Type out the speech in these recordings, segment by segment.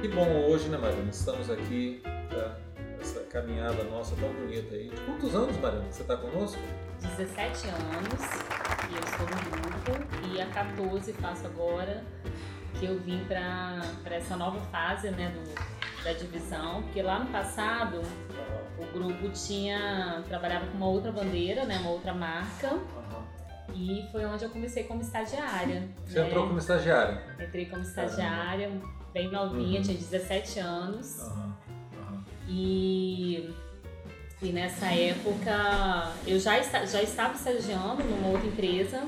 Que bom hoje, né, Mariana? Estamos aqui, tá? essa caminhada nossa tão bonita aí. De quantos anos, Mariana, você está conosco? 17 anos, e eu estou no grupo, e a 14 faço agora, que eu vim para essa nova fase, né, do, da divisão, porque lá no passado o grupo tinha trabalhava com uma outra bandeira, né, uma outra marca. E foi onde eu comecei como estagiária. Você né? entrou como estagiária? Entrei como estagiária, bem novinha, uhum. tinha 17 anos. Uhum. Uhum. E, e nessa época eu já, está, já estava estagiando numa outra empresa,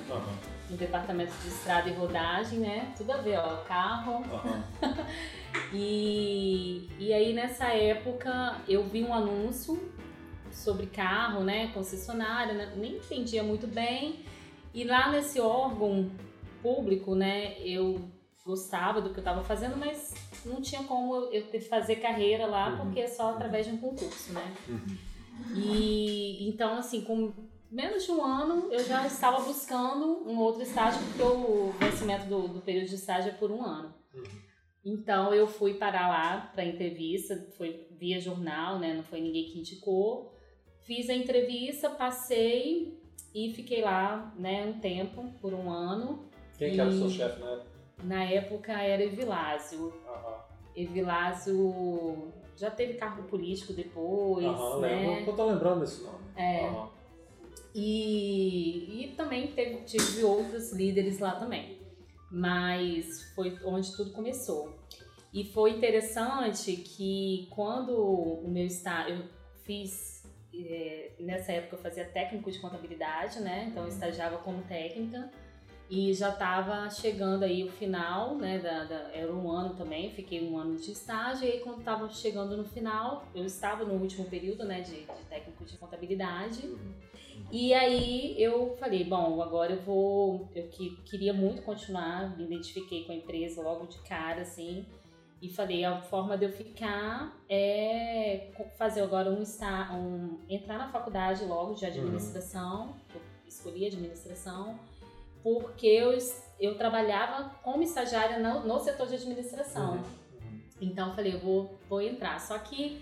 no departamento de estrada e rodagem, né? Tudo a ver, ó, carro. e, e aí nessa época eu vi um anúncio sobre carro, né? Concessionária, né? nem entendia muito bem. E lá nesse órgão público, né, eu gostava do que eu estava fazendo, mas não tinha como eu ter, fazer carreira lá, uhum. porque é só através de um concurso, né? Uhum. E então, assim, com menos de um ano, eu já estava buscando um outro estágio, porque o vencimento do, do período de estágio é por um ano. Uhum. Então, eu fui parar lá para entrevista, foi via jornal, né? Não foi ninguém que indicou. Fiz a entrevista, passei e fiquei lá, né, um tempo, por um ano. Quem e... que era o seu chefe na época? Na época era Evilásio. Uhum. Evilásio já teve cargo político depois, uhum, né? Eu tô lembrando desse nome. É. Uhum. E, e também teve, tive outros líderes lá também. Mas foi onde tudo começou. E foi interessante que quando o meu estágio, eu fiz, é, nessa época eu fazia técnico de contabilidade, né? Então eu uhum. estagiava como técnica e já estava chegando aí o final, né, da, da, era um ano também, fiquei um ano de estágio, e aí quando estava chegando no final, eu estava no último período, né, de, de técnico de contabilidade, uhum. e aí eu falei, bom, agora eu vou, eu que, queria muito continuar, me identifiquei com a empresa logo de cara, assim, e falei, a forma de eu ficar é fazer agora um, um entrar na faculdade logo de administração, uhum. escolhi administração, porque eu, eu trabalhava como estagiária no, no setor de administração. Uhum. uhum. Então eu falei, eu vou, vou entrar. Só que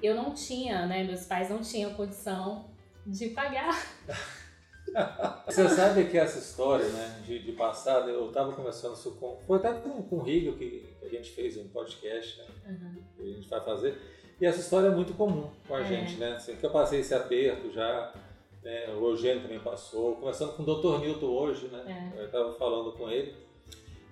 eu não tinha, né? Meus pais não tinham condição de pagar. Você sabe que essa história, né, de, de passado, eu estava conversando isso com. Foi até com, com o Rigo que, a gente fez um podcast, né, uhum. que a gente vai fazer. E essa história é muito comum com a é. gente, né? Assim, que eu passei esse aperto já né? O Eugênio também passou, conversando com o Dr. Newton hoje, né? É. Eu estava falando com ele.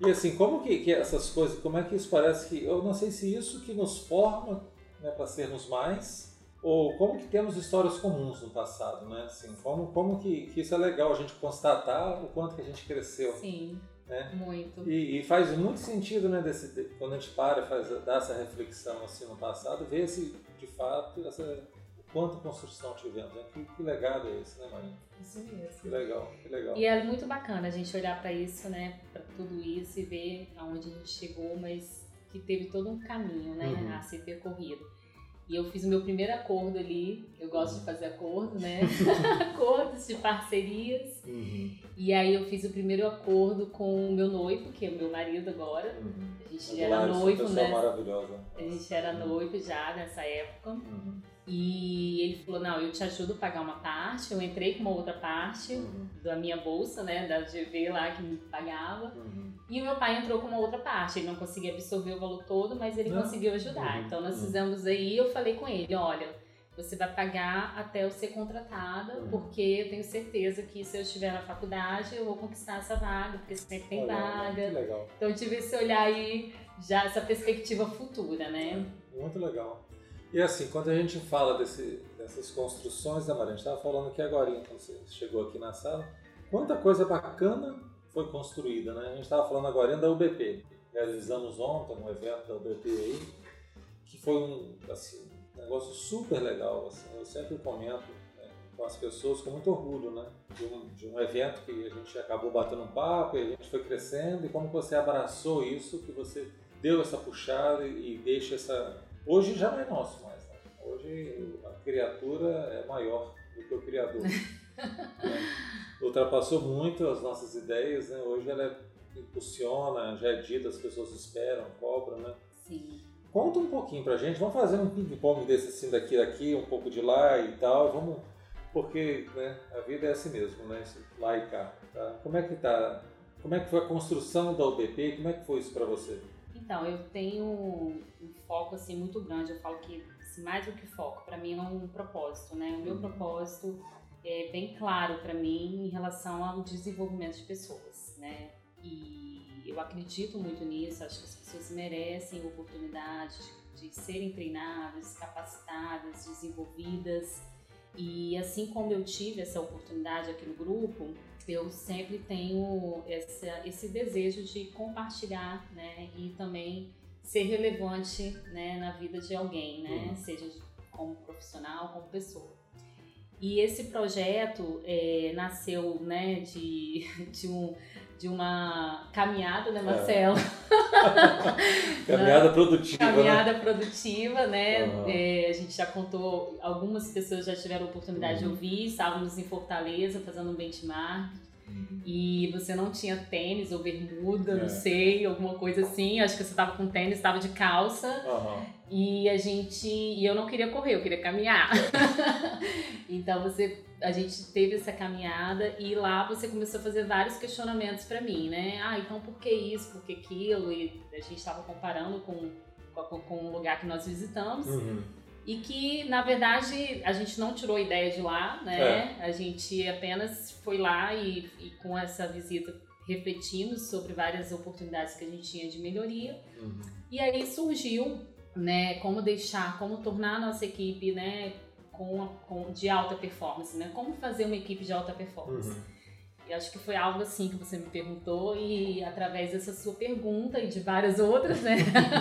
E assim, como que, que, essas coisas, como é que isso parece que, eu não sei se isso que nos forma né, para sermos mais, ou como que temos histórias comuns no passado, né? Assim, como, como que, que isso é legal a gente constatar o quanto que a gente cresceu. Sim, né? muito. E, e faz muito sentido, né, desse, quando a gente para faz, dá essa reflexão assim no passado, ver se de fato essa quanta construção tivemos. Né? Que, que, legado é esse, né, Maria? Isso mesmo. Que legal, que legal. E é muito bacana a gente olhar para isso, né, para tudo isso e ver aonde a gente chegou, mas que teve todo um caminho, né, uhum. a ser percorrido. E eu fiz o meu primeiro acordo ali, eu gosto uhum. de fazer acordo, né? Acordos de parcerias. Uhum. E aí eu fiz o primeiro acordo com o meu noivo, que é o meu marido agora. Uhum. A gente já era noivo, né? maravilhosa. A gente era uhum. noivo já nessa época. Uhum. E ele falou: Não, eu te ajudo a pagar uma parte. Eu entrei com uma outra parte uhum. da minha bolsa, né, da GV lá que me pagava. E o meu pai entrou com uma outra parte. Ele não conseguia absorver o valor todo, mas ele não. conseguiu ajudar. Uhum. Então nós uhum. fizemos aí. Eu falei com ele: Olha, você vai pagar até eu ser contratada, uhum. porque eu tenho certeza que se eu estiver na faculdade eu vou conquistar essa vaga, porque sempre tem Olha, vaga. Que legal. Então eu tive esse olhar aí, já essa perspectiva futura, né? Muito legal. E assim, quando a gente fala desse, dessas construções, né, Maria? A gente estava falando aqui agora, quando você chegou aqui na sala, quanta coisa bacana foi construída, né? A gente estava falando agora da UBP. Realizamos ontem um evento da UBP aí, que foi um, assim, um negócio super legal. Assim, eu sempre comento né, com as pessoas com muito orgulho, né? De um, de um evento que a gente acabou batendo um papo e a gente foi crescendo e como você abraçou isso, que você deu essa puxada e, e deixa essa Hoje já não é nosso mais. Né? Hoje a criatura é maior do que o criador. ultrapassou muito as nossas ideias, né? Hoje ela é, impulsiona, já é dita, as pessoas esperam, cobram, né? Sim. Conta um pouquinho pra gente, vamos fazer um ping-pong desse assim daqui daqui, um pouco de lá e tal, vamos porque né, a vida é assim mesmo, né? Lá e cá. Tá? Como é que tá? Como é que foi a construção da UBP? Como é que foi isso para você? Então, eu tenho um foco assim muito grande. Eu falo que assim, mais do que foco, para mim é um propósito, né? O meu uhum. propósito é bem claro para mim em relação ao desenvolvimento de pessoas, né? E eu acredito muito nisso. Acho que as pessoas merecem oportunidade de, de serem treinadas, capacitadas, desenvolvidas e assim como eu tive essa oportunidade aqui no grupo, eu sempre tenho essa, esse desejo de compartilhar, né, e também ser relevante, né, na vida de alguém, né, uhum. seja como profissional, como pessoa. E esse projeto é, nasceu, né, de, de um de uma caminhada, né, Marcelo? É. caminhada produtiva. Caminhada né? produtiva, né? Uhum. É, a gente já contou, algumas pessoas já tiveram a oportunidade uhum. de ouvir, estávamos em Fortaleza fazendo um benchmark. Uhum. E você não tinha tênis ou bermuda, é. não sei, alguma coisa assim. Acho que você estava com tênis, estava de calça. E a gente. E eu não queria correr, eu queria caminhar. então você a gente teve essa caminhada e lá você começou a fazer vários questionamentos para mim, né? Ah, então por que isso, por que aquilo? E a gente estava comparando com, com, com, o lugar que nós visitamos. Uhum. E que, na verdade, a gente não tirou a ideia de lá, né? É. A gente apenas foi lá e, e, com essa visita refletimos sobre várias oportunidades que a gente tinha de melhoria. Uhum. E aí surgiu, né, como deixar, como tornar a nossa equipe, né, com, com, de alta performance, né? Como fazer uma equipe de alta performance? Uhum. E acho que foi algo assim que você me perguntou e através dessa sua pergunta e de várias outras, né?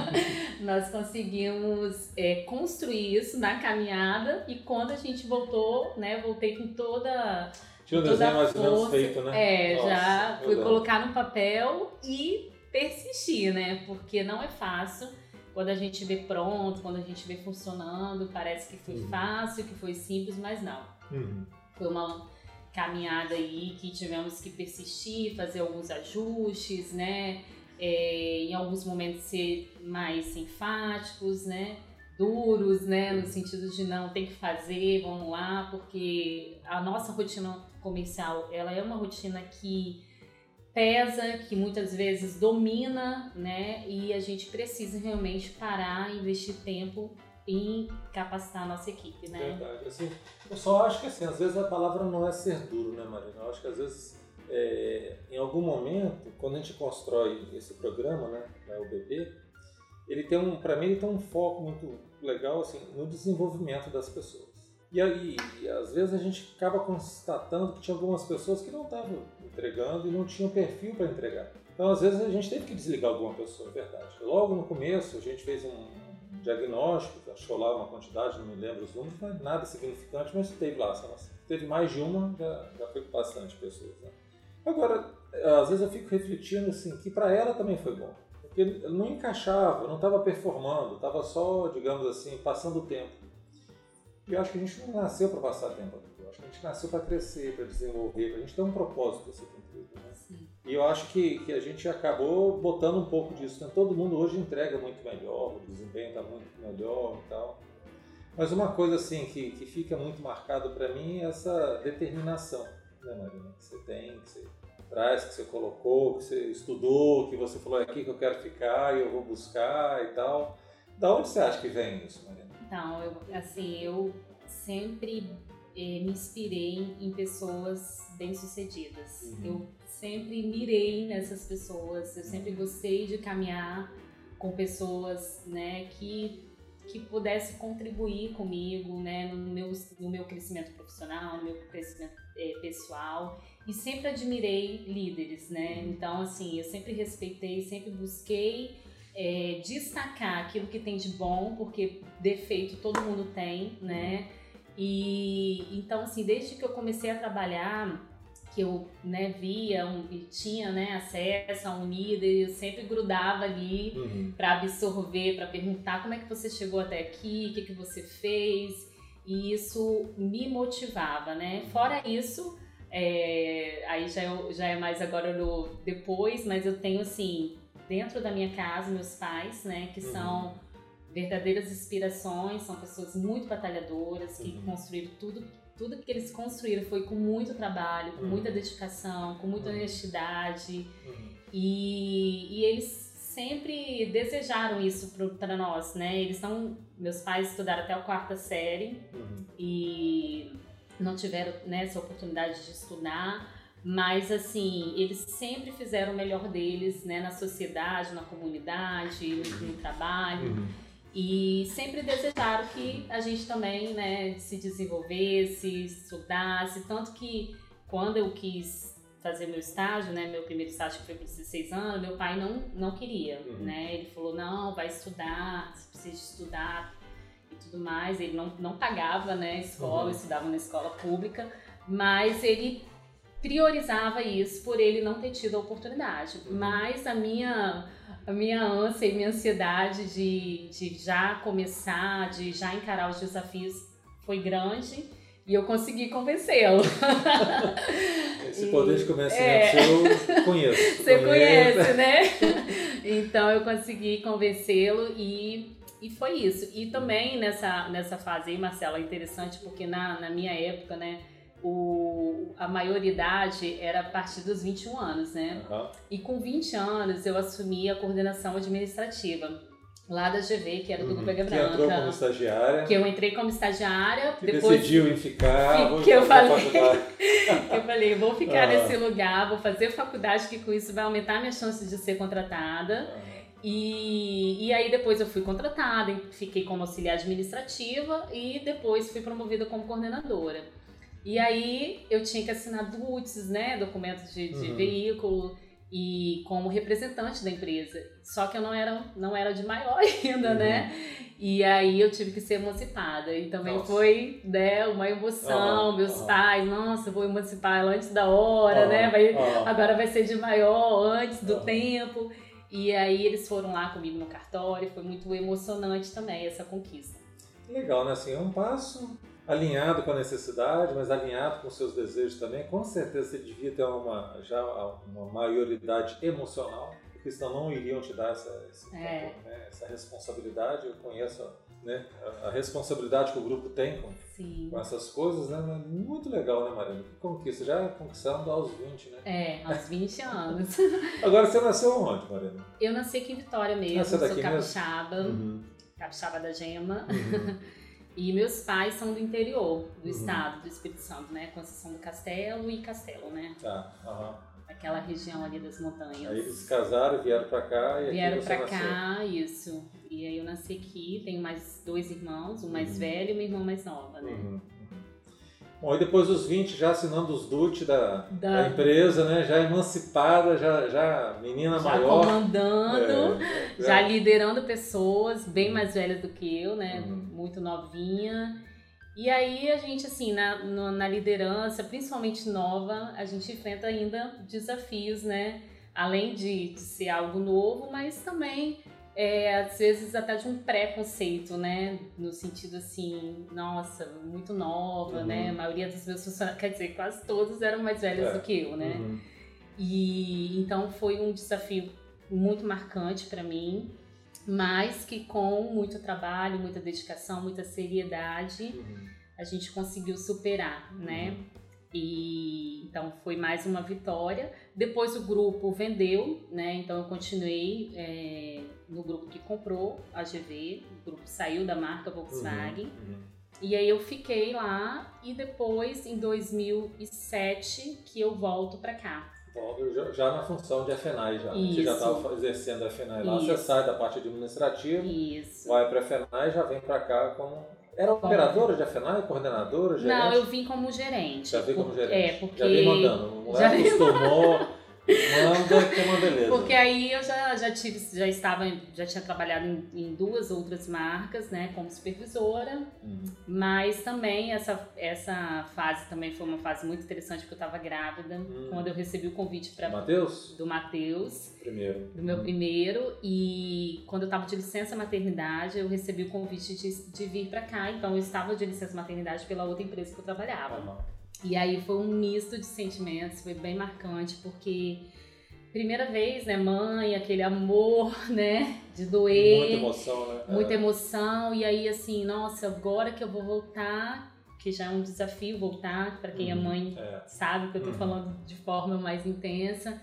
nós conseguimos é, construir isso na caminhada e quando a gente voltou, né? Voltei com toda tinha um desenho mais ou menos feito, né? É, Nossa, já fui colocar no papel e persistir, né? Porque não é fácil quando a gente vê pronto, quando a gente vê funcionando, parece que foi uhum. fácil, que foi simples, mas não. Uhum. Foi uma caminhada aí que tivemos que persistir, fazer alguns ajustes, né? É, em alguns momentos ser mais enfáticos, né? Duros, né? No sentido de não, tem que fazer, vamos lá, porque a nossa rotina comercial, ela é uma rotina que pesa, que muitas vezes domina, né? E a gente precisa realmente parar, investir tempo em capacitar a nossa equipe, né? Verdade. Assim, eu só acho que assim, às vezes a palavra não é ser duro, né, Marina? Eu acho que às vezes, é, em algum momento, quando a gente constrói esse programa, né, o UBB, ele tem um, para mim, ele tem um foco muito legal assim no desenvolvimento das pessoas. E aí, às vezes a gente acaba constatando que tinha algumas pessoas que não estavam entregando e não tinham perfil para entregar. Então, às vezes a gente teve que desligar alguma pessoa, é verdade. Logo no começo, a gente fez um diagnóstico, achou lá uma quantidade, não me lembro os números, não é nada significante, mas teve lá. Teve mais de uma, já, já foi bastante pessoas. Né? Agora, às vezes eu fico refletindo assim, que para ela também foi bom. Porque não encaixava, não estava performando, estava só, digamos assim, passando o tempo. E eu acho que a gente não nasceu para passar tempo aqui. Eu acho que a gente nasceu para crescer, para desenvolver, para a gente ter um propósito ser cumprido. Né? E eu acho que, que a gente acabou botando um pouco disso. Né? Todo mundo hoje entrega muito melhor, o desempenho está muito melhor e tal. Mas uma coisa assim que, que fica muito marcado para mim é essa determinação, né, Marina? Que você tem, que você traz, que você colocou, que você estudou, que você falou é aqui que eu quero ficar e eu vou buscar e tal. Da onde você acha que vem isso, Marina? Então, eu, assim, eu sempre eh, me inspirei em pessoas bem-sucedidas. Uhum. Eu sempre mirei nessas pessoas, eu sempre gostei de caminhar com pessoas, né, que que pudesse contribuir comigo, né, no meu, no meu crescimento profissional, no meu crescimento é, pessoal e sempre admirei líderes, né? Então, assim, eu sempre respeitei, sempre busquei é, destacar aquilo que tem de bom, porque defeito todo mundo tem, né? E então, assim, desde que eu comecei a trabalhar, que eu né, via um, e tinha né, acesso a um líder, eu sempre grudava ali uhum. para absorver, para perguntar como é que você chegou até aqui, o que, que você fez, e isso me motivava, né? Fora isso, É, aí já é, já é mais agora no depois, mas eu tenho assim, dentro da minha casa, meus pais, né, que uhum. são verdadeiras inspirações, são pessoas muito batalhadoras, que uhum. construíram tudo, tudo que eles construíram foi com muito trabalho, com uhum. muita dedicação, com muita uhum. honestidade. Uhum. E, e eles sempre desejaram isso para nós, né? Eles são, meus pais estudaram até a quarta série uhum. e não tiveram né, essa oportunidade de estudar, mas assim, eles sempre fizeram o melhor deles, né, na sociedade, na comunidade, no, no trabalho. E sempre desejaram que a gente também né, se desenvolvesse, estudasse. Tanto que quando eu quis fazer meu estágio, né, meu primeiro estágio que foi com 16 anos, meu pai não, não queria. Uhum. Né? Ele falou: não, vai estudar, você precisa estudar e tudo mais. Ele não, não pagava né, escola, uhum. eu estudava na escola pública, mas ele priorizava isso por ele não ter tido a oportunidade. Uhum. Mas a minha a minha ânsia e minha ansiedade de, de já começar, de já encarar os desafios foi grande e eu consegui convencê-lo. Esse poder de convencimento é, eu conheço. Você conhece, né? Então eu consegui convencê-lo e, e foi isso. E também nessa, nessa fase aí, Marcela, é interessante porque na, na minha época, né? O, a maioridade era a partir dos 21 anos, né? Uhum. E com 20 anos eu assumi a coordenação administrativa lá da GV, que era do uhum. Grupo Branca. Que entrou como estagiária. Que eu entrei como estagiária. Que depois decidiu em ficar. Que eu falei, eu falei, vou ficar uhum. nesse lugar, vou fazer faculdade, que com isso vai aumentar minhas chances de ser contratada. E, e aí depois eu fui contratada, fiquei como auxiliar administrativa e depois fui promovida como coordenadora. E aí eu tinha que assinar DUTs, né, documentos de, de uhum. veículo e como representante da empresa. Só que eu não era, não era de maior ainda, né? uhum. né? E aí eu tive que ser emancipada. E também nossa. foi, né, uma emoção. Uhum. Meus pais, nossa, vou emancipar ela antes da hora, né? Vai, Agora vai ser de maior, antes do tempo. E aí eles foram lá comigo no cartório. Foi muito emocionante também essa conquista. Legal, né? Assim, é um passo alinhado com a necessidade, mas alinhado com seus desejos também, com certeza você devia ter uma, já uma maioridade emocional, porque senão não iriam te dar essa, esse, é. né, essa responsabilidade. Eu conheço né, a, responsabilidade que o grupo tem com, com essas coisas, né? Muito legal, né, Marina? Que conquista, já conquistando aos 20, né? É, aos 20 anos. Agora, você nasceu onde, Marina? Eu nasci aqui em Vitória mesmo, Nasceu sou capixaba, uhum. capixaba da Gema. Uhum. E meus pais são do interior do uhum. estado, do Espírito Santo, né? Conceição do Castelo e Castelo, né? Tá, aham. Aquela região ali das montanhas. Aí eles casaram, vieram pra cá e Vieram pra nasceu. cá, isso. E aí eu nasci aqui, tenho mais dois irmãos, um mais uhum. velho e uma irmã mais nova, né? Uhum. Bom, e depois dos 20, já assinando os DUT da, da... da empresa, né? Já emancipada, já, já menina já maior. comandando, é, é, já liderando pessoas bem mais velhas do que eu, né? Uhum. Muito novinha. E aí a gente, assim, na, na liderança, principalmente nova, a gente enfrenta ainda desafios, né? Além de, de ser algo novo, mas também é, às vezes até de um preconceito, né? No sentido assim, nossa, muito nova, né? uhum. né? A maioria dos meus funcionários, quer dizer, quase todos eram mais velhos é. do que eu, né? Uhum. E então foi um desafio muito marcante para mim, mas que com muito trabalho, muita dedicação, muita seriedade, uhum. a gente conseguiu superar, né? Uhum. E então foi mais uma vitória. Depois o grupo vendeu, né? Então eu continuei é, grupo que comprou a GV, o grupo saiu da marca Volkswagen. Uhum, uhum. E aí eu fiquei lá e depois em 2007 que eu volto para cá. Já, já, na função de FNAI já. Isso. Você já estava exercendo a FNAI lá, Isso. você sai da parte administrativa, Isso. vai para a FNAI e já vem para cá como era operadora de FNAI, coordenadora, gerente? Não, eu vim como gerente. Já vim como gerente? É, porque... Já vim mandando. Não já acostumou... Manda que é uma beleza. Porque aí eu já, já tive, já estava, já tinha trabalhado em, em duas outras marcas, né, como supervisora, uhum. mas também essa, essa fase também foi uma fase muito interessante porque eu estava grávida, uhum. quando eu recebi o convite para Mateus? Do Matheus. Primeiro. Do meu uhum. primeiro e quando eu estava de licença maternidade, eu recebi o convite de, de vir para cá, então eu estava de licença maternidade pela outra empresa que eu trabalhava. E aí foi um misto de sentimentos, foi bem marcante, porque primeira vez, né, mãe, aquele amor, né, de doer. Muita emoção, né? Muita é. emoção. E aí, assim, nossa, agora que eu vou voltar, que já é um desafio voltar, para quem é uhum, é mãe é. sabe que eu tô uhum. falando de forma mais intensa.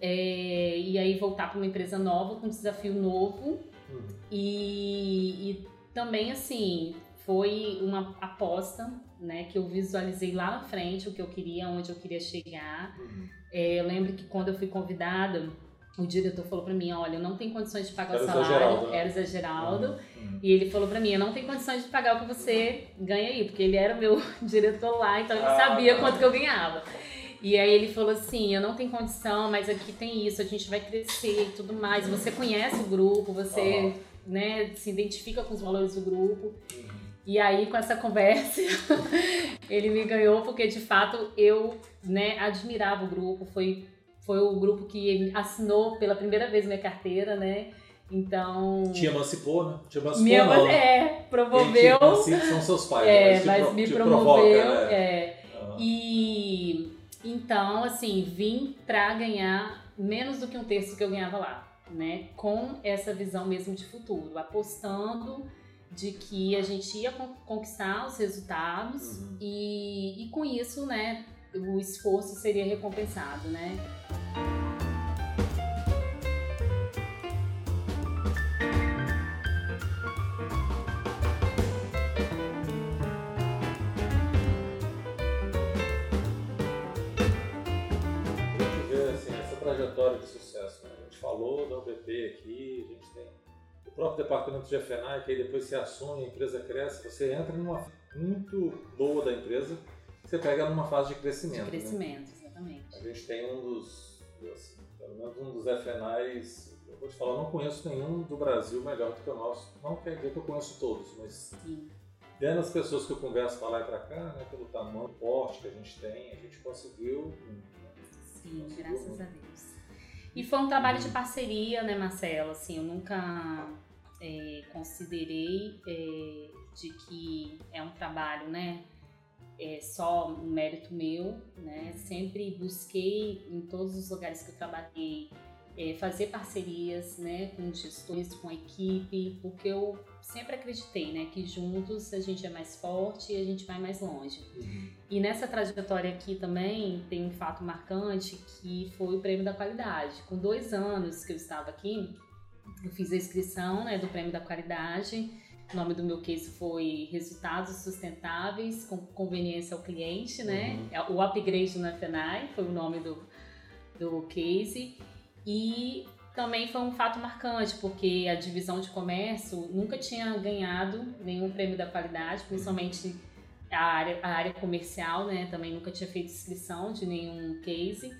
É, e aí voltar para uma empresa nova, com um desafio novo. Uhum. E, e também, assim, foi uma aposta, né, que eu visualizei lá na frente o que eu queria, onde eu queria chegar. Uhum. É, eu lembro que quando eu fui convidada, o diretor falou para mim, olha, eu não tenho condições de pagar Era o salário, Geraldo, né? era o Zé Geraldo, uhum, uhum. e ele falou para mim, eu não tenho condições de pagar o que você ganha aí, porque ele era o meu diretor lá, então ele ah, sabia quanto que eu ganhava. E aí ele falou assim, eu não tenho condição, mas aqui tem isso, a gente vai crescer e tudo mais. Você conhece o grupo, você uhum. né, se identifica com os valores do grupo. Uhum. E aí, com essa conversa, ele me ganhou porque, de fato, eu né, admirava o grupo. Foi, foi o grupo que assinou pela primeira vez minha carteira, né? Então. Te emancipou, né? Te emancipou, minha, não. É, promoveu. Te são seus pais, é, mas, mas pro, me promoveu. Provoca, né? é. Uhum. E então, assim, vim pra ganhar menos do que um terço que eu ganhava lá, né? Com essa visão mesmo de futuro, apostando de que a gente ia conquistar os resultados uhum. e, e com isso, né, o esforço seria recompensado, né? Assim, essa trajetória de sucesso. Né? A gente falou da UBP aqui, a gente tem o próprio departamento de FNAI, que aí depois se assume, a empresa cresce, você entra numa muito boa da empresa, você pega numa fase de crescimento. De né? crescimento, né? exatamente. A gente tem um dos, assim, pelo menos um dos FNAIs, eu vou te falar, eu não conheço nenhum do Brasil melhor do que o nosso. Não quer dizer que eu conheço todos, mas Sim. dentro das pessoas que eu converso para lá e para cá, né, pelo tamanho, porte que a gente tem, a gente conseguiu. Né, Sim, conseguiu graças muito. a Deus. E foi um trabalho de parceria, né, Marcelo? Assim, eu nunca é, considerei é, de que é um trabalho, né, é só um mérito meu, né? Sempre busquei em todos os lugares que eu trabalhei é, fazer parcerias, né, com gestores, com a equipe, porque eu sempre acreditei, né, que juntos a gente é mais forte e a gente vai mais longe. Uhum. E nessa trajetória aqui também tem um fato marcante que foi o prêmio da qualidade. Com dois anos que eu estava aqui, eu fiz a inscrição, né, do prêmio da qualidade. O nome do meu case foi Resultados Sustentáveis com Conveniência ao Cliente, né? Uhum. É, o upgrade na FENAI foi o nome do, do case. E também foi um fato marcante, porque a divisão de comércio nunca tinha ganhado nenhum prêmio da qualidade, principalmente a área, a área comercial, né? Também nunca tinha feito inscrição de nenhum case.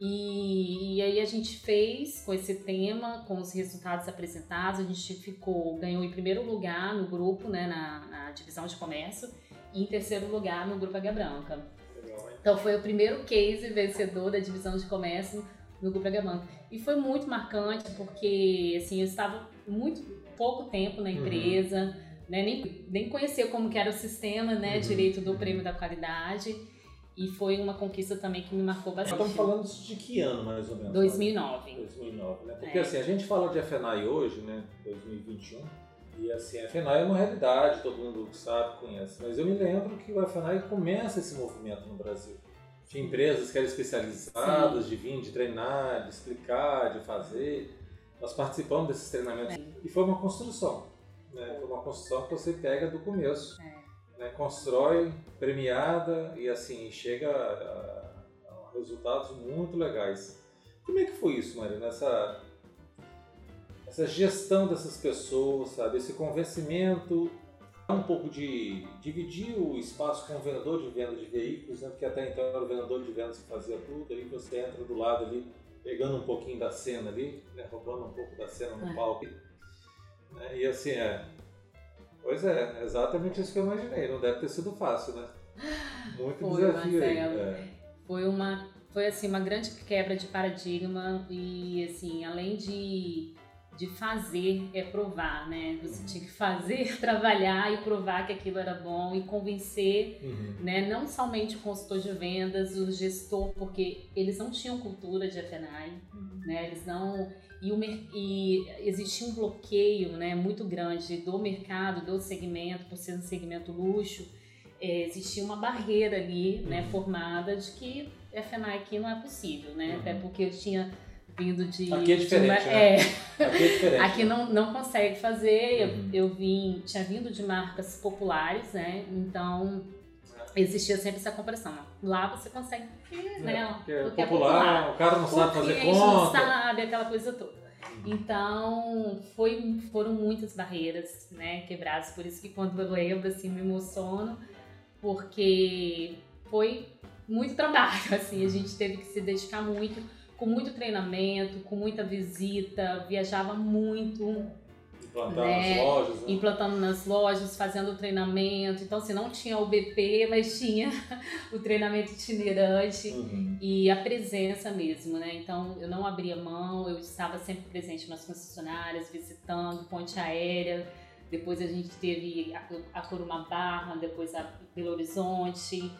E, e, aí a gente fez com esse tema, com os resultados apresentados, a gente ficou, ganhou em primeiro lugar no grupo, né, na, na divisão de comércio, e em terceiro lugar no grupo Águia Branca. Então foi o primeiro case vencedor da divisão de comércio no Grupo Agabanca. E foi muito marcante porque assim, eu estava muito pouco tempo na uhum. empresa, uhum. né? nem, nem conhecia como que era o sistema né, uhum. direito do prêmio da qualidade. E foi uma conquista também que me marcou bastante. Estamos falando de que ano, mais ou menos? 2009. 2009, né? Porque é. assim, a gente fala de FNAI hoje, né? 2021. E assim, a FNAI é uma realidade, todo mundo sabe, conhece. Mas eu me lembro que o FNAI começa esse movimento no Brasil de empresas que eram especializadas, Sim. de vir, de treinar, de explicar, de fazer. Nós participamos desses treinamentos é. e foi uma construção. Né? Foi uma construção que você pega do começo, é. né? constrói, premiada e assim chega a, a, resultados muito legais. Como é que foi isso, Maria? Nessa essa gestão dessas pessoas, sabe? Esse convencimento um pouco de dividir o espaço com o vendedor de venda de veículos, né? porque até então era o vendedor de vendas que fazia tudo, aí você entra do lado ali, pegando um pouquinho da cena ali, né? roubando um pouco da cena no é. palco. Né? E assim, é. Pois é, exatamente isso que eu imaginei. Não deve ter sido fácil, né? Muito Foi, desafio aí. É. Foi uma foi assim uma grande quebra de paradigma e assim além de de fazer é provar, né? Você tinha que fazer, trabalhar e provar que aquilo era bom e convencer, uhum. né? Não somente o consultor de vendas, o gestor, porque eles não tinham cultura de FNAI, uhum. né? Eles não e, o, e existia um bloqueio, né, muito grande do mercado, do segmento, por ser um segmento luxo, é, existia uma barreira ali, né, uhum. formada de que FNAI aqui não é possível, né? Uhum. Até porque eu tinha vindo de. Aqui é diferente. Né? é, aqui é diferente. aqui não, não consegue fazer. Uhum. Eu, eu vim, tinha vindo de marcas populares, né? Então existia sempre essa comparação. Lá você consegue, é, né? Porque é, popular, é popular, o cara não sabe fazer conta. não sabe, aquela coisa toda. Uhum. Então, foi, foram muitas barreiras, né, quebradas. Por isso que quando eu lembro, assim, me emociono, porque foi muito trabalho, assim, a gente teve que se dedicar muito com muito treinamento, com muita visita, viajava muito. Implantando né? nas lojas. Né? Implantando nas lojas, fazendo treinamento. Então, assim, não tinha o BP, mas tinha o treinamento itinerante uhum. e a presença mesmo, né? Então, eu não abria mão, eu estava sempre presente nas concessionárias, visitando, ponte aérea. Depois a gente teve a, a Corumabá, depois a Belo Horizonte.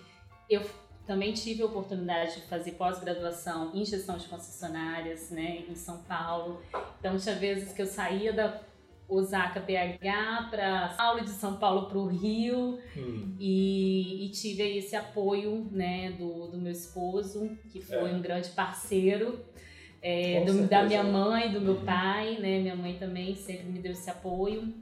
Eu também tive a oportunidade de fazer pós-graduação em gestão de concessionárias, né, em São Paulo. Então, tinha vezes que eu saía da Osaka BH para Paulo de São Paulo para o Rio hum. e, e, tive esse apoio né do, do meu esposo que foi é. um grande parceiro é, do, da minha mãe do meu uhum. pai né minha mãe também sempre me deu esse apoio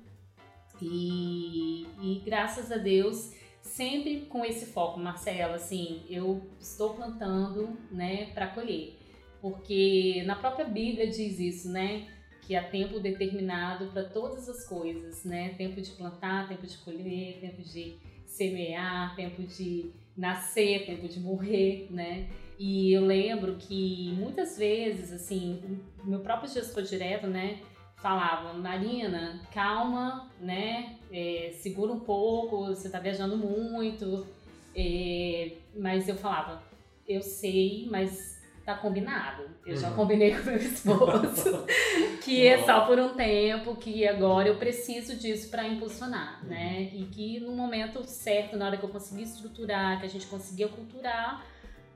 e, e graças a Deus sempre com esse foco, Marcela, assim, eu estou plantando, né, para colher. Porque na própria Bíblia diz isso, né, que há tempo determinado para todas as coisas, né? Tempo de plantar, tempo de colher, tempo de semear, tempo de nascer, tempo de morrer, né? E eu lembro que muitas vezes, assim, meu próprio gestor direto, né, falava, Marina, calma, né? É, segura um pouco, você tá viajando muito. É, mas eu falava, eu sei, mas tá combinado. Eu uhum. já combinei com meu esposo que é só por um tempo, que agora eu preciso disso para impulsionar, uhum. né? E que no momento certo, na hora que eu conseguir estruturar, que a gente conseguir aculturar,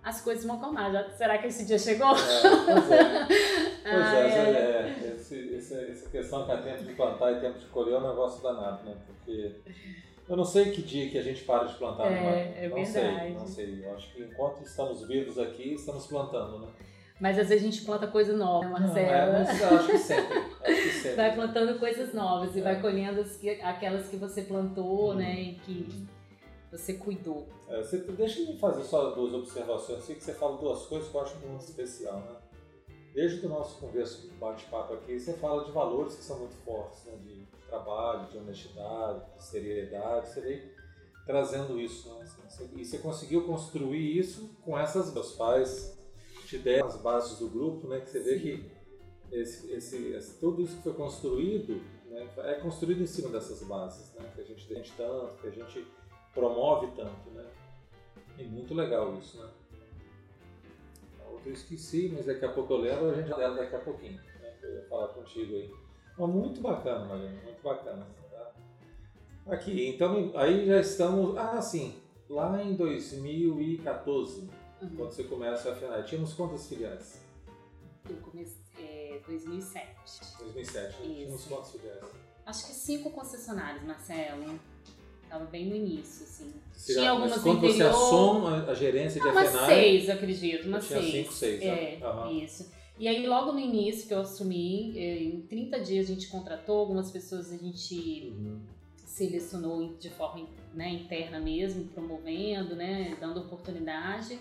as coisas vão acalmar. será que esse dia chegou? É, pois é. Pois ah, é, é. é esse, essa, questão que é tempo de plantar e tempo de colher é um negócio danado, né? Porque eu não sei que dia que a gente para de plantar. É, é não verdade. sei, não sei. Eu acho que enquanto estamos vivos aqui, estamos plantando, né? Mas às vezes a gente planta coisa nova, Marcela. Não, é, mas eu acho que sempre. Acho que sempre. Vai plantando coisas novas e vai colhendo as que, aquelas que você plantou, hum. né? Que você cuidou. É, você, deixa eu fazer só duas observações. Sei que você fala duas coisas que eu acho muito especial, né? Desde o nosso converso, bate-papo aqui, você fala de valores que são muito fortes, né? de trabalho, de honestidade, de seriedade. Você vem trazendo isso, né? Assim, e você conseguiu construir isso com essas meus pais te deram as bases do grupo, né? Que você vê Sim. que esse, esse, esse, tudo isso que foi construído né, é construído em cima dessas bases, né? Que a gente defende tanto, que a gente promove tanto, né? E muito legal isso, né? Outra eu esqueci, mas daqui a pouco eu lembro, a gente dela daqui a pouquinho, né? Eu ia falar contigo aí. Mas muito bacana, Mariana, muito bacana. Tá? Aqui, então, aí já estamos. Ah, sim, lá em 2014, uhum. quando você começa a FNAI, tínhamos quantas filiais? Eu comecei é, 2007. 2007, Isso. tínhamos quantas filiais? Acho que cinco concessionários, Marcelo. Tava bem no início, assim. Será, tinha algumas mas quando interior... você assoma a gerência de Umas FNAI... seis, acredito. Umas tinha seis. cinco, seis. É, uhum. isso. E aí, logo no início que eu assumi, eh, em 30 dias a gente contratou, algumas pessoas a gente uhum. selecionou de forma né, interna mesmo, promovendo, né, dando oportunidade.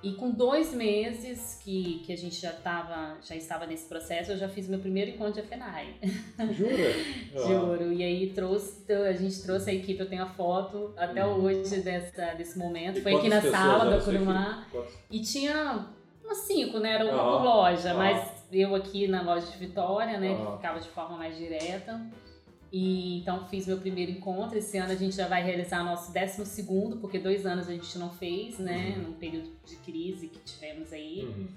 E com dois meses que, que a gente já, tava, já estava nesse processo, eu já fiz meu primeiro encontro de FENAI. Jura? Juro. E aí trouxe, a gente trouxe a equipe, eu tenho a foto até uhum. hoje dessa, desse momento. E Foi aqui na sala da Curumá. E tinha umas cinco, né? Era uma por loja, mas eu aqui na loja de Vitória, né? Que ficava de forma mais direta. E então fiz meu primeiro encontro. Esse ano a gente já vai realizar nosso décimo segundo, porque dois anos a gente não fez, né? Uhum. Num período de crise que tivemos aí. Uhum.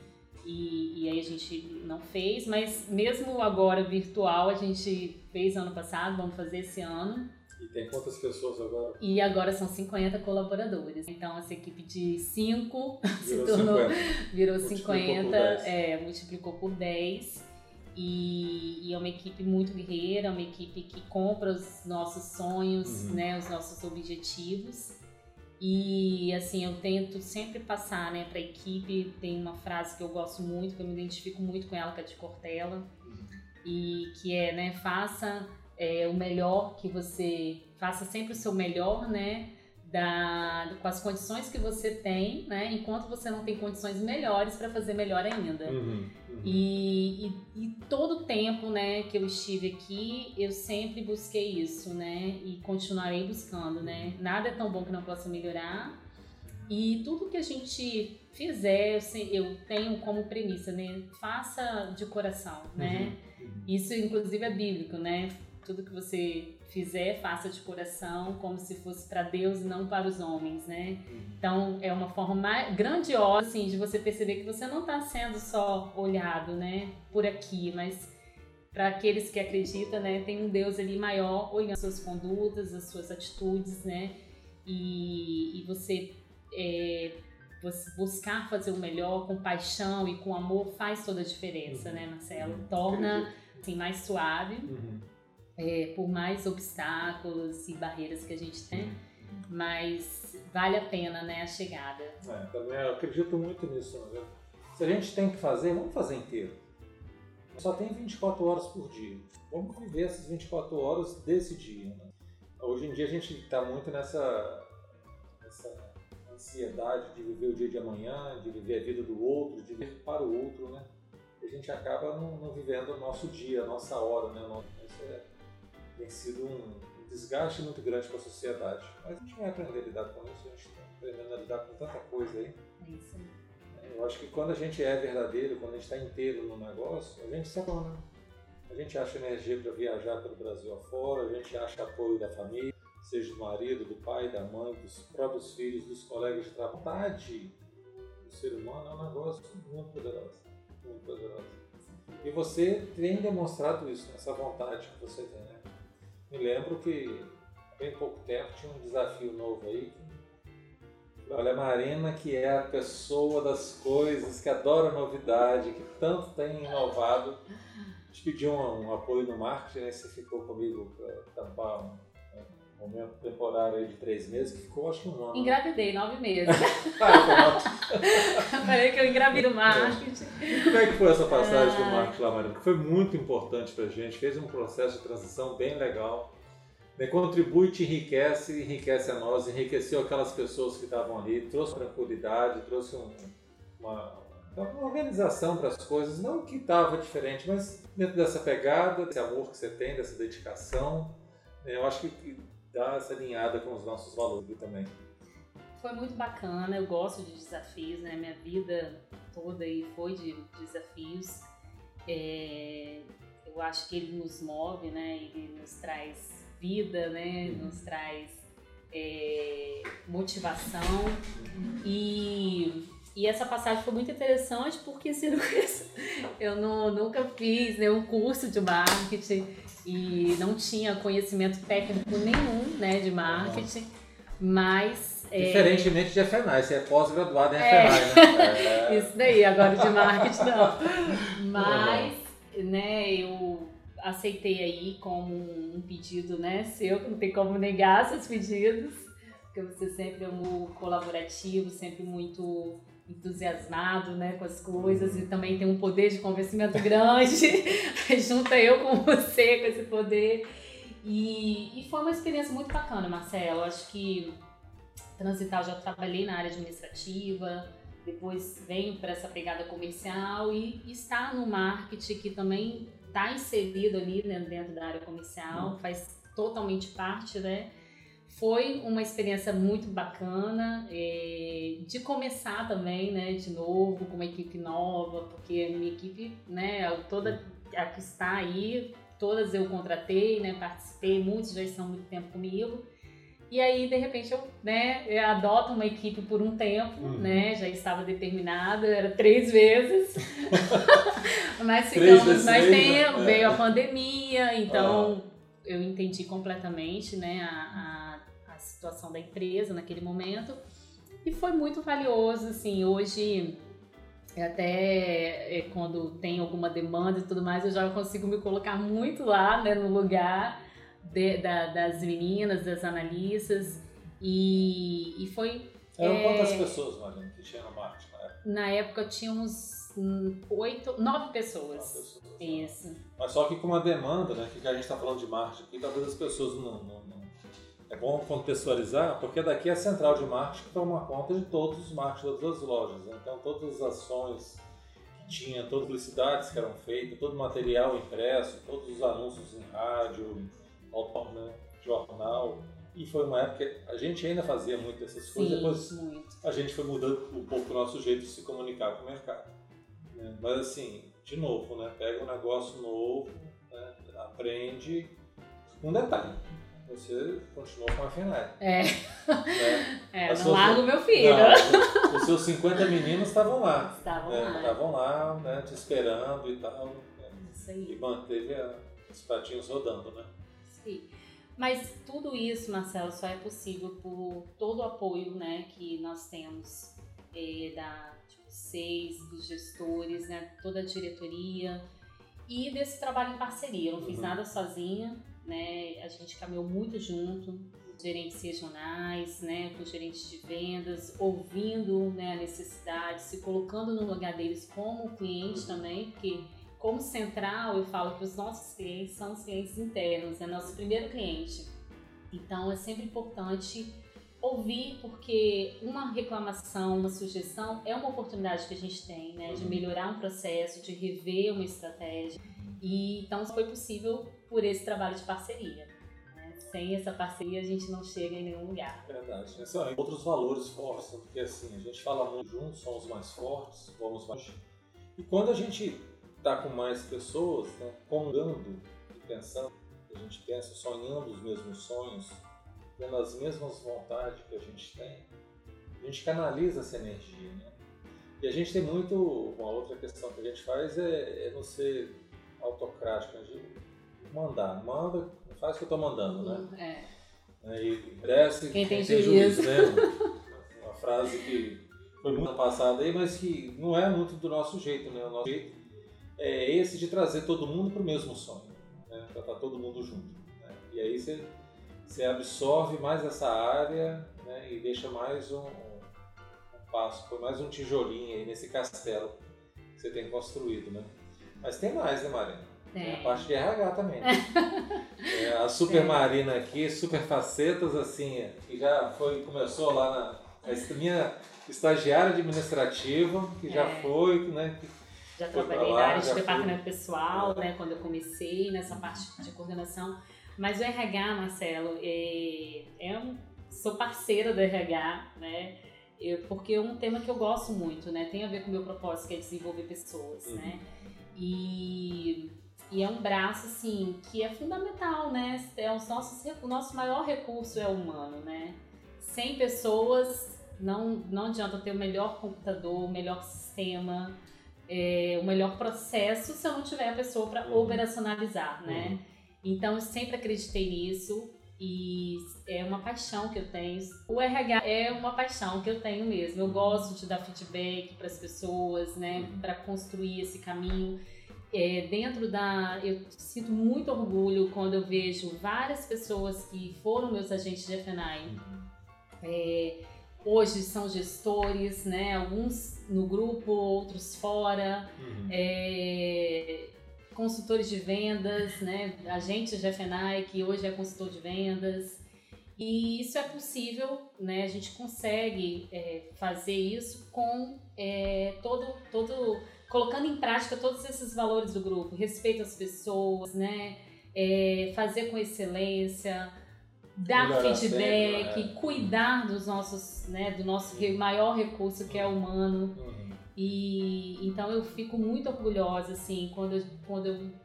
E, e, aí a gente não fez, mas mesmo agora virtual a gente fez ano passado, vamos fazer esse ano. E tem quantas pessoas agora? E agora são 50 colaboradores. Então essa equipe de 5 se tornou 50. virou multiplicou 50, por é, multiplicou por 10. E, e, é uma equipe muito guerreira, uma equipe que compra os nossos sonhos, uhum. né, os nossos objetivos. E assim, eu tento sempre passar, né, para a equipe. Tem uma frase que eu gosto muito, que eu me identifico muito com ela, que é de Cortella, uhum. e que é, né, faça é, o melhor que você, faça sempre o seu melhor, né, da, com as condições que você tem, né, enquanto você não tem condições melhores para fazer melhor ainda. Uhum. Uhum. E, e, e, todo o tempo, né, que eu estive aqui, eu sempre busquei isso, né, e continuarei buscando, né. Nada é tão bom que não possa melhorar. E tudo que a gente fizer, eu tenho como premissa, né, faça de coração, né. Uhum. uhum. Isso, inclusive, é bíblico, né. Tudo que você fizer, faça de coração, como se fosse para Deus e não para os homens, né? Então é uma forma mais grandiosa assim, de você perceber que você não está sendo só olhado, né, por aqui, mas para aqueles que acreditam, né, tem um Deus ali maior olhando as suas condutas, as suas atitudes, né? E, e você, é, você buscar fazer o melhor com paixão e com amor faz toda a diferença, uhum. né, Marcelo? Uhum. Torna assim mais suave. Uhum é, por mais obstáculos e barreiras que a gente tem, mas vale a pena né, a chegada. É, também eu acredito muito nisso. Né? Se a gente tem que fazer, vamos fazer inteiro. Só tem 24 horas por dia. Vamos viver essas 24 horas desse dia. Né? Hoje em dia a gente está muito nessa, nessa ansiedade de viver o dia de amanhã, de viver a vida do outro, de viver para o outro, né? A gente acaba não, não vivendo o nosso dia, a nossa hora, né? Isso é tem sido um, desgaste muito grande para a sociedade. Mas a gente vai aprender a lidar com isso, a gente está aprendendo a lidar com tanta coisa aí. Isso. É, eu acho que quando a gente é verdadeiro, quando a gente está inteiro no negócio, a gente se abandona. A gente acha energia para viajar pelo Brasil afora, a gente acha apoio da família, seja do marido, do pai, da mãe, dos próprios filhos, dos colegas de trabalho. Vontade do ser humano é um negócio muito poderoso. Muito poderoso. E você tem demonstrado isso, essa vontade que você tem, né? Me lembro que bem pouco tempo tinha um desafio novo aí. Olha, a Marina, que é a pessoa das coisas, que adora novidade, que tanto tem inovado, te pediu um, um apoio no marketing, né? Você ficou comigo para tampar um momento temporário aí de três meses, que ficou acho que um ano. Engravidei, nove meses. ah, Falei que eu engravidei o marketing. E como é que foi essa passagem ah. do marketing lá, Marina? Que foi muito importante pra gente, fez um processo de transição bem legal. Né? Contribui, te enriquece, enriquece a nós, enriqueceu aquelas pessoas que estavam ali, trouxe tranquilidade, trouxe um, uma, uma organização para as coisas, não que estava diferente, mas dentro dessa pegada, desse amor que você tem, dessa dedicação, né? eu acho que dá essa alinhada com os nossos valores também. Foi muito bacana, eu gosto de desafios, né? Minha vida toda aí foi de desafios. É, eu acho que ele nos move, né? Ele nos traz vida, né? Uhum. Nos traz é, motivação e e essa passagem foi muito interessante porque assim, eu não, nunca fiz nenhum curso de marketing e não tinha conhecimento técnico nenhum né, de marketing, mas... É, Diferentemente é... de FNAI, você é pós-graduado em é, né? É... Isso daí, agora de marketing não. Mas, né, eu aceitei aí como um pedido né, seu, que não tem como negar seus pedidos, porque você sempre é muito colaborativo, sempre muito entusiasmado né, com as coisas e também tem um poder de convencimento grande. Junta eu com você com esse poder. E, e foi uma experiência muito bacana, Marcelo. Acho que transitar, já trabalhei na área administrativa, depois venho para essa pegada comercial e estar no marketing que também está inserido ali né, dentro da área comercial, faz totalmente parte, né? Foi uma experiência muito bacana é, de começar também, né, de novo, com uma equipe nova, porque a minha equipe, né, toda a que está aí, todas eu contratei, né, participei, muitos já estão há muito tempo comigo. E aí, de repente, eu, né, eu adoto uma equipe por um tempo, uhum. né? Já estava determinado, era três vezes. mas ficamos mais tempo, né? veio a pandemia, então ah. Eu entendi completamente, né, a, a, a situação da empresa naquele momento. E foi muito valioso, assim, hoje até é, quando tem alguma demanda e tudo mais, eu já consigo me colocar muito lá, né, no lugar de, da, das meninas, das analistas. E, e foi. Eram é, quantas pessoas, Marina, que tinha no marketing na época? Na época tínhamos oito, nove pessoas. Pessoas. Né? Isso. Mas só que com uma demanda, né? Que a gente está falando de marketing aqui, talvez as pessoas não, não, não, É bom contextualizar, porque daqui a central de marketing toma conta de todos os marketing das lojas. Né? Então, todas as ações que tinha, todas as publicidades que eram feitas, todo o material impresso, todos os anúncios em rádio, né, jornal. E foi uma época que a gente ainda fazia muito dessas coisas, depois muito. a gente foi mudando um pouco o nosso jeito de se comunicar com o mercado. Né? Mas assim, de novo, né? pega um negócio novo, né? aprende. Um detalhe, você continuou com a FENAI. É. Né? é não largo meu filho. Não, os seus 50 meninos estavam lá. Estavam né? lá. Estavam lá, né? te esperando e tal. Né? Isso aí. E manteve a, os pratinhos rodando, né? Sim. Mas tudo isso, Marcelo, só é possível por todo o apoio né, que nós temos é, da seis, dos gestores, né, toda a diretoria e desse trabalho em parceria. Eu não fiz uhum. nada sozinha, né, a gente caminhou muito junto, gerentes regionais, né, com gerentes de vendas, ouvindo né, a necessidade, se colocando no lugar deles como cliente uhum. também, porque como central, eu falo que os nossos clientes são os clientes internos, é nosso primeiro cliente. Então é sempre importante ouvir, porque uma reclamação, uma sugestão é uma oportunidade que a gente tem, né, de uhum. melhorar um processo, de rever uma estratégia. E então foi possível por esse trabalho de parceria. Né? Sem essa parceria a gente não chega em nenhum lugar. Verdade. Né? São outros valores fortes, porque assim, a gente fala muito juntos, somos mais fortes, vamos mais. E quando a gente estar tá com mais pessoas, né, congando e pensando, a gente pensa, sonhando os mesmos sonhos, as mesmas vontades que a gente tem, a gente canaliza essa energia. Né? E a gente tem muito, uma outra questão que a gente faz é, é não ser autocrático, né? de mandar, manda, faz o que eu estou mandando, né? É. é. E desce, quem, quem tem juízo. né? Uma frase que foi muito passada aí, mas que não é muito do nosso jeito, né? O nosso jeito é esse de trazer todo mundo para o mesmo sonho, né? para estar todo mundo junto. Né? E aí você, você absorve mais essa área né? e deixa mais um, um, passo, põe mais um tijolinho aí nesse castelo que você tem construído. Né? Mas tem mais, né, Marina? Tem a parte de RH também. Né? é, a Super Marina aqui, super facetas, assim, que já foi, começou lá na. A minha estagiária administrativa, que já é. foi, né? Já trabalhei lá, na área de departamento fui. pessoal, né, quando eu comecei nessa parte de coordenação. Mas o RH, Marcelo, é, é um, sou parceira do RH, né? Eu, porque é um tema que eu gosto muito, né? Tem a ver com o meu propósito, que é desenvolver pessoas, uhum. né? E, e é um braço, assim, que é fundamental, né? É os nossos, o nosso maior recurso é o humano, né? Sem pessoas, não, não adianta ter o melhor computador, o melhor sistema, é, o melhor processo se eu não tiver a pessoa para uhum. operacionalizar, né? Uhum. Então eu sempre acreditei nisso e é uma paixão que eu tenho. O RH é uma paixão que eu tenho mesmo. Eu gosto de dar feedback para as pessoas, né? Uhum. Para construir esse caminho. É, dentro da. Eu sinto muito orgulho quando eu vejo várias pessoas que foram meus agentes de FNAI. Uhum. É, hoje são gestores, né? Alguns no grupo, outros fora, uhum. é, consultores de vendas, né? Agentes de FNAI, que hoje é consultor de vendas. E isso é possível, né? A gente consegue é, fazer isso com é, todo, todo, colocando em prática todos esses valores do grupo, respeito às pessoas, né? É, fazer com excelência, dar feedback, sempre, né? cuidar dos nossos, né, do nosso maior recurso que é humano. Uhum. E então eu fico muito orgulhosa assim quando eu, quando eu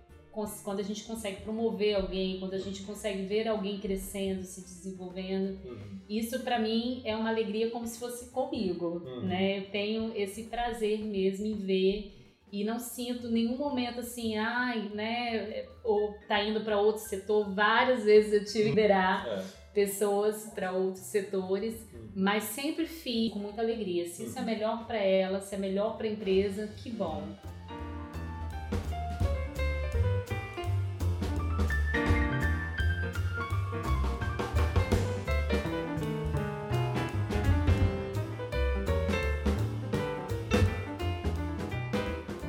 quando a gente consegue promover alguém, quando a gente consegue ver alguém crescendo, se desenvolvendo, uhum. isso para mim é uma alegria como se fosse comigo, uhum. né? Eu tenho esse prazer mesmo em ver e não sinto nenhum momento assim, ai, né, ou tá indo para outro setor. Várias vezes eu tive que liderar é. Pessoas para outros setores, uhum. mas sempre fiz com muita alegria. Se isso é uhum. melhor para ela, se é melhor para a empresa, que bom.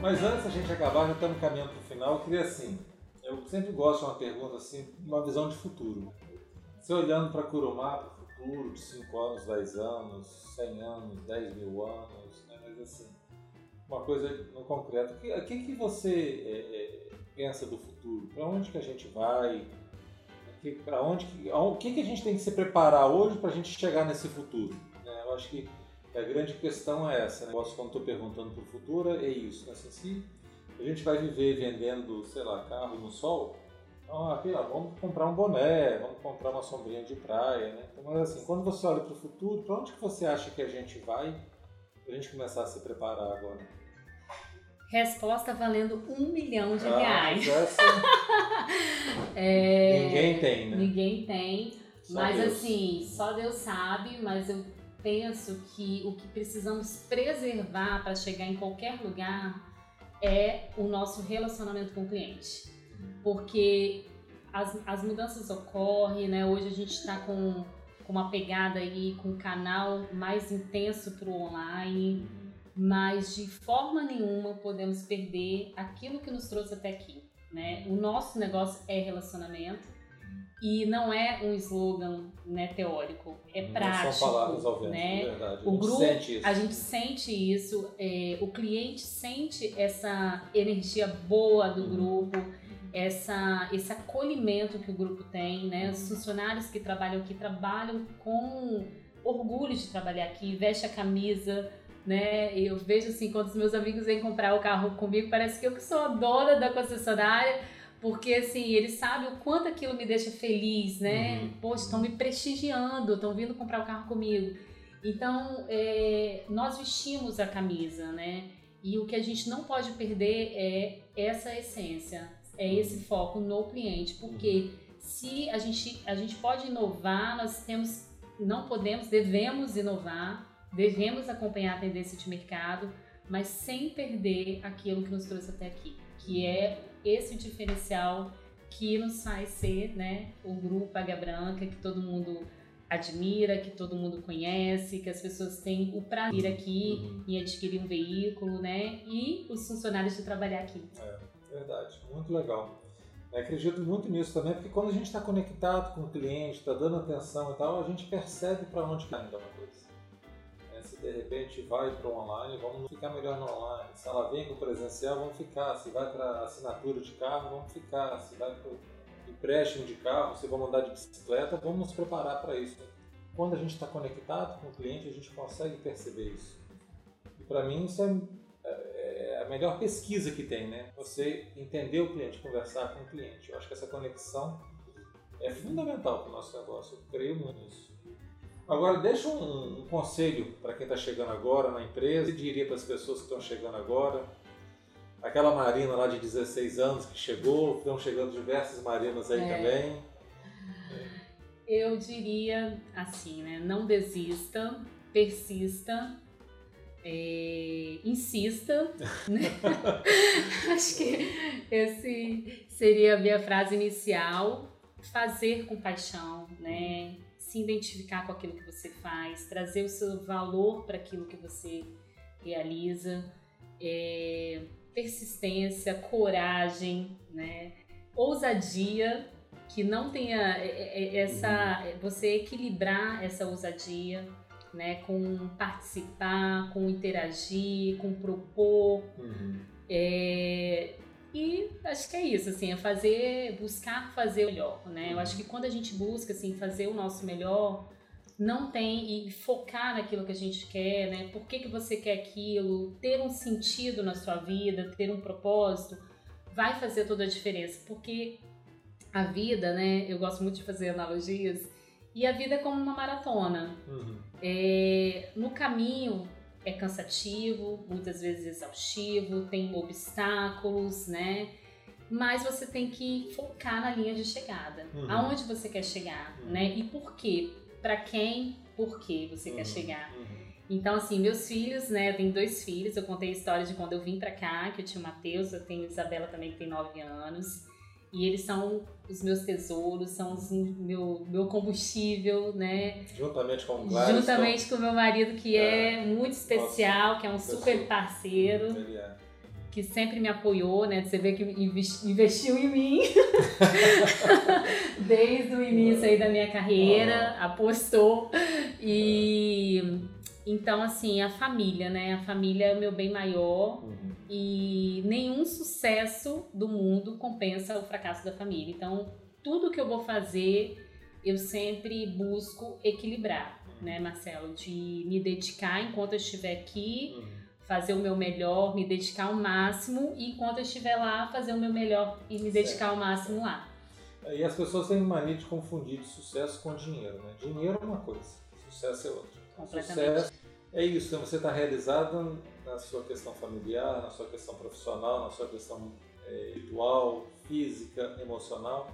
Mas antes da gente acabar, já estamos caminhando para o final, eu queria assim, eu sempre gosto de uma pergunta assim, uma visão de futuro. Você olhando para Curumá, para o futuro, de 5 anos, 10 anos, 100 anos, 10 mil anos, né? mas assim, uma coisa no concreto, o que, que, que você é, é, pensa do futuro? Para onde que a gente vai? Para onde, o que, que a gente tem que se preparar hoje para a gente chegar nesse futuro? Né? Eu acho que a grande questão é essa, né? quando estou perguntando para o futuro, é isso, né? Assim, se a gente vai viver vendendo, sei lá, carro no sol, então, aqui, ó, vamos comprar um boné, vamos comprar uma sombrinha de praia, né? Então, mas assim, quando você olha para o futuro, para onde que você acha que a gente vai a gente começar a se preparar agora? Resposta valendo um milhão de ah, reais. Essa... é... Ninguém tem, né? Ninguém tem. Só mas Deus. assim, só Deus sabe, mas eu penso que o que precisamos preservar para chegar em qualquer lugar é o nosso relacionamento com o cliente. Porque as, as mudanças ocorrem, né? Hoje a gente está com, com uma pegada aí, com um canal mais intenso para o online, mas de forma nenhuma podemos perder aquilo que nos trouxe até aqui. Né? O nosso negócio é relacionamento e não é um slogan né, teórico, é não prático. São palavras ao vento, né? verdade. O a grupo, sente isso. a gente sente isso, é, o cliente sente essa energia boa do uhum. grupo, essa, esse acolhimento que o grupo tem, né? Os funcionários que trabalham aqui trabalham com orgulho de trabalhar aqui, veste a camisa, né? Eu vejo assim, quando os meus amigos vêm comprar o carro comigo, parece que eu que sou a dona da concessionária porque, assim, eles sabem o quanto aquilo me deixa feliz, né? Uhum. Poxa, estão me prestigiando, estão vindo comprar o carro comigo. Então, é, nós vestimos a camisa, né? E o que a gente não pode perder é essa essência, é esse foco no cliente. Porque se a gente, a gente pode inovar, nós temos, não podemos, devemos inovar, devemos acompanhar a tendência de mercado, mas sem perder aquilo que nos trouxe até aqui, que é esse diferencial que nos faz ser né, o grupo Águia Branca, que todo mundo admira, que todo mundo conhece, que as pessoas têm o prazer aqui uhum. em adquirir um veículo, né? E os funcionários de trabalhar aqui. É, verdade. Muito legal. Eu acredito muito nisso também, porque quando a gente está conectado com o cliente, está dando atenção e tal, a gente percebe para onde está indo uma coisa de repente vai para o online, vamos ficar melhor no online. Se ela vem para o presencial, vamos ficar. Se vai para assinatura de carro, vamos ficar. Se vai para empréstimo de carro, se vamos andar de bicicleta, vamos nos preparar para isso. Quando a gente está conectado com o cliente, a gente consegue perceber isso. E para mim isso é, é, é, a melhor pesquisa que tem, né? Você entender o cliente, conversar com o cliente. Eu acho que essa conexão é fundamental para o nosso negócio. Eu creio muito nisso. Agora, deixa um, um conselho para quem está chegando agora na empresa e diria para as pessoas que estão chegando agora. Aquela Marina lá de 16 anos que chegou, estão chegando diversas Marinas aí é. também. Eu diria assim, né? Não desista, persista, é, insista. Né? Acho que esse seria a minha frase inicial. Fazer com paixão, né? se identificar com aquilo que você faz, trazer o seu valor para aquilo que você realiza, é, persistência, coragem, né? ousadia, que não tenha é, é, é, essa uhum. você equilibrar essa ousadia, né, com participar, com interagir, com propor. Uhum. É, e acho que é isso, assim, é fazer, buscar fazer o melhor, né? Eu acho que quando a gente busca, assim, fazer o nosso melhor, não tem e focar naquilo que a gente quer, né? Por que, que você quer aquilo? Ter um sentido na sua vida, ter um propósito, vai fazer toda a diferença, porque a vida, né? Eu gosto muito de fazer analogias, e a vida é como uma maratona. Uhum. É, no caminho é cansativo, muitas vezes exaustivo, tem obstáculos, né? Mas você tem que focar na linha de chegada. Uhum. Aonde você quer chegar, uhum. né? E por quê? Para quem, por que você quer uhum. chegar? Uhum. Então, assim, meus filhos, né? Eu tenho dois filhos. Eu contei a história de quando eu vim pra cá, que eu tinha o Matheus, eu tenho a Isabela também, que tem nove anos. E eles são os meus tesouros, são os meu, meu combustível, né? Juntamente com o Gladys. Juntamente com o meu marido, que é, é muito especial, nossa, que é um super parceiro. Ele é. Que sempre me apoiou, né? Você vê que investiu em mim desde o início aí da minha carreira, apostou. E então, assim, a família, né? A família é o meu bem maior uhum. e nenhum sucesso do mundo compensa o fracasso da família. Então, tudo que eu vou fazer, eu sempre busco equilibrar, né, Marcelo? De me dedicar enquanto eu estiver aqui, uhum. fazer o meu melhor, me dedicar ao máximo e enquanto eu estiver lá, fazer o meu melhor e me dedicar certo. ao máximo lá. E as pessoas têm mania de confundir sucesso com dinheiro, né? Dinheiro é uma coisa, sucesso é outra. Sucesso é isso, então você está realizado na sua questão familiar, na sua questão profissional, na sua questão é, espiritual, física, emocional.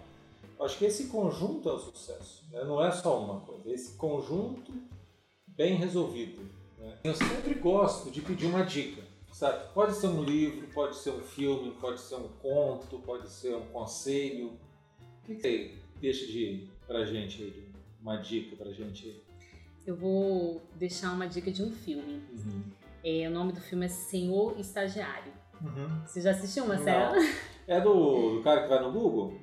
Acho que esse conjunto é o sucesso, né? não é só uma coisa, é esse conjunto bem resolvido. Né? Eu sempre gosto de pedir uma dica, sabe? Pode ser um livro, pode ser um filme, pode ser um conto, pode ser um conselho. O que você deixa de pra gente aí, uma dica pra gente aí? Eu vou deixar uma dica de um filme. Uhum. É, o nome do filme é Senhor Estagiário. Uhum. Você já assistiu, Marcelo? É do, do, cara que vai no Google?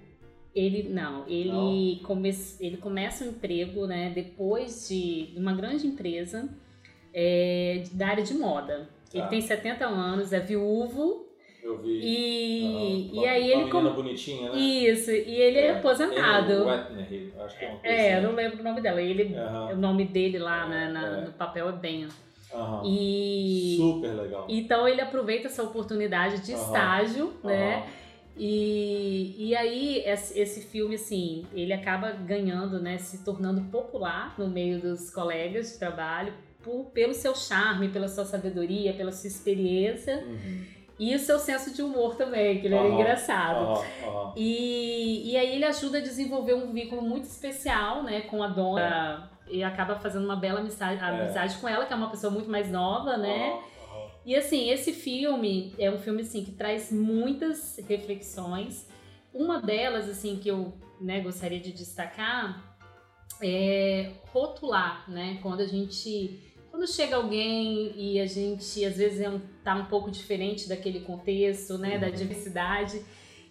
Ele não, ele, não. Come, ele começa um emprego, né, depois de uma grande empresa é, da área de moda. Ele tá. tem 70 anos, é viúvo eu vi. E, e aí ele. Como... bonitinha, né? Isso, e ele é, é aposentado. Wetner, acho que é uma coisa É, assim. eu não lembro o nome dela. Ele, O nome dele lá né, na, é. no papel é Ben. Uhum. E, Super legal. Então ele aproveita essa oportunidade de estágio, né? E, e aí esse filme, assim, ele acaba ganhando, né? Se tornando popular no meio dos colegas de trabalho por, pelo seu charme, pela sua sabedoria, pela sua experiência. Uhum. E o seu senso de humor também, que ele uhum, era engraçado. Uhum. E, e aí ele ajuda a desenvolver um vínculo muito especial, né, com a dona. É. E acaba fazendo uma bela amizade, amizade é. com ela, que é uma pessoa muito mais nova, né? E assim, esse filme é um filme assim que traz muitas reflexões. Uma delas, assim, que eu né, gostaria de destacar é rotular, né? Quando a gente quando chega alguém e a gente às vezes é um, tá um pouco diferente daquele contexto, né, uhum. da diversidade,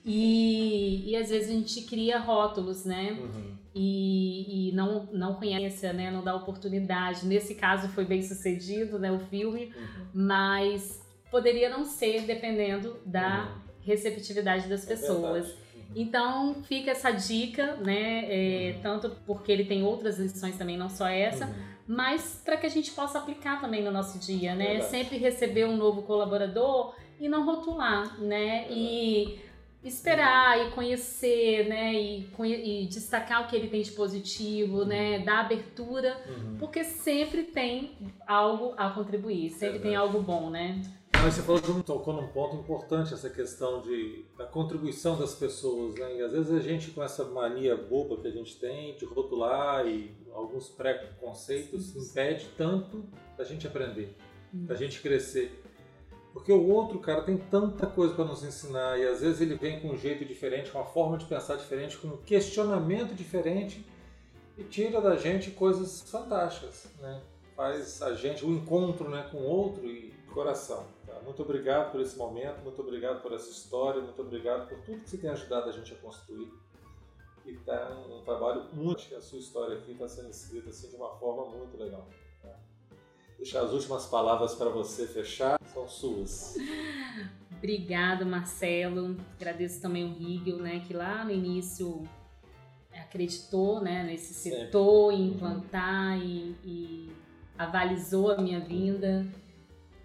e, e às vezes a gente cria rótulos, né? Uhum. E, e, não, não conhece, né? Não dá oportunidade. Nesse caso foi bem sucedido, né? O filme, uhum. mas poderia não ser dependendo da uhum. receptividade das é pessoas. Uhum. Então fica essa dica, né? É, uhum. tanto porque ele tem outras lições também, não só essa, mas para que a gente possa aplicar também no nosso dia, né? Verdade. Sempre receber um novo colaborador e não rotular, né? Verdade. E esperar e conhecer, né? E, e, destacar o que ele tem de positivo, né? uhum. né? Dar abertura, uhum. porque sempre tem algo a contribuir, sempre tem algo bom, né? Mas você falou que tocou num ponto importante essa questão de, da contribuição das pessoas, né? E às vezes a gente com essa mania boba que a gente tem de rotular e alguns preconceitos impede tanto da gente aprender, hum. da gente crescer. Porque o outro cara tem tanta coisa para nos ensinar e às vezes ele vem com um jeito diferente, com uma forma de pensar diferente, com um questionamento diferente e tira da gente coisas fantásticas, né? Faz a gente o um encontro, né, com o outro e coração. Muito obrigado por esse momento, muito obrigado por essa história, muito obrigado por tudo que você tem ajudado a gente a construir. E está um, um, trabalho muito. A sua história aqui está sendo escrita assim, de uma forma muito legal. Tá? Deixar as últimas palavras para você fechar, são suas. Obrigado, Marcelo. Agradeço também o Rigel, né, que lá no início acreditou né, nesse setor, em uhum. implantar uhum. e, e avalizou a minha vinda.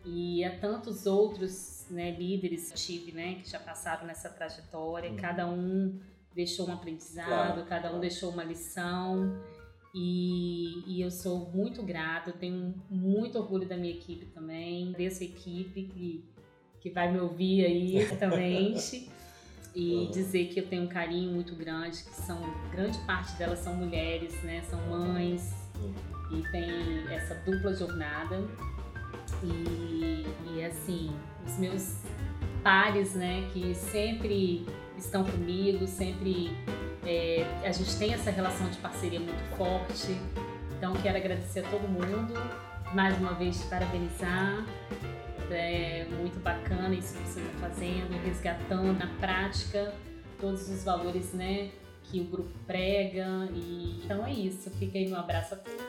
E a tantos outros né, líderes que tive, né, que já passaram nessa trajetória. Uhum. Cada um deixou um aprendizado, claro, cada um claro. deixou uma lição. E, e, eu sou muito grata, eu tenho muito orgulho da minha equipe também, dessa equipe que, que vai me ouvir aí certamente. e uhum. dizer que eu tenho um carinho muito grande, que são grande parte delas são mulheres, né? São mães uhum. e tem essa dupla jornada. E, e assim, os meus pares, né, que sempre estão comigo, sempre é, a gente tem essa relação de parceria muito forte. Então quero agradecer a todo mundo, mais uma vez te parabenizar. É muito bacana isso que você está fazendo, resgatando na prática todos os valores né, que o grupo prega. E, então é isso. Fica aí meu abraço a todos.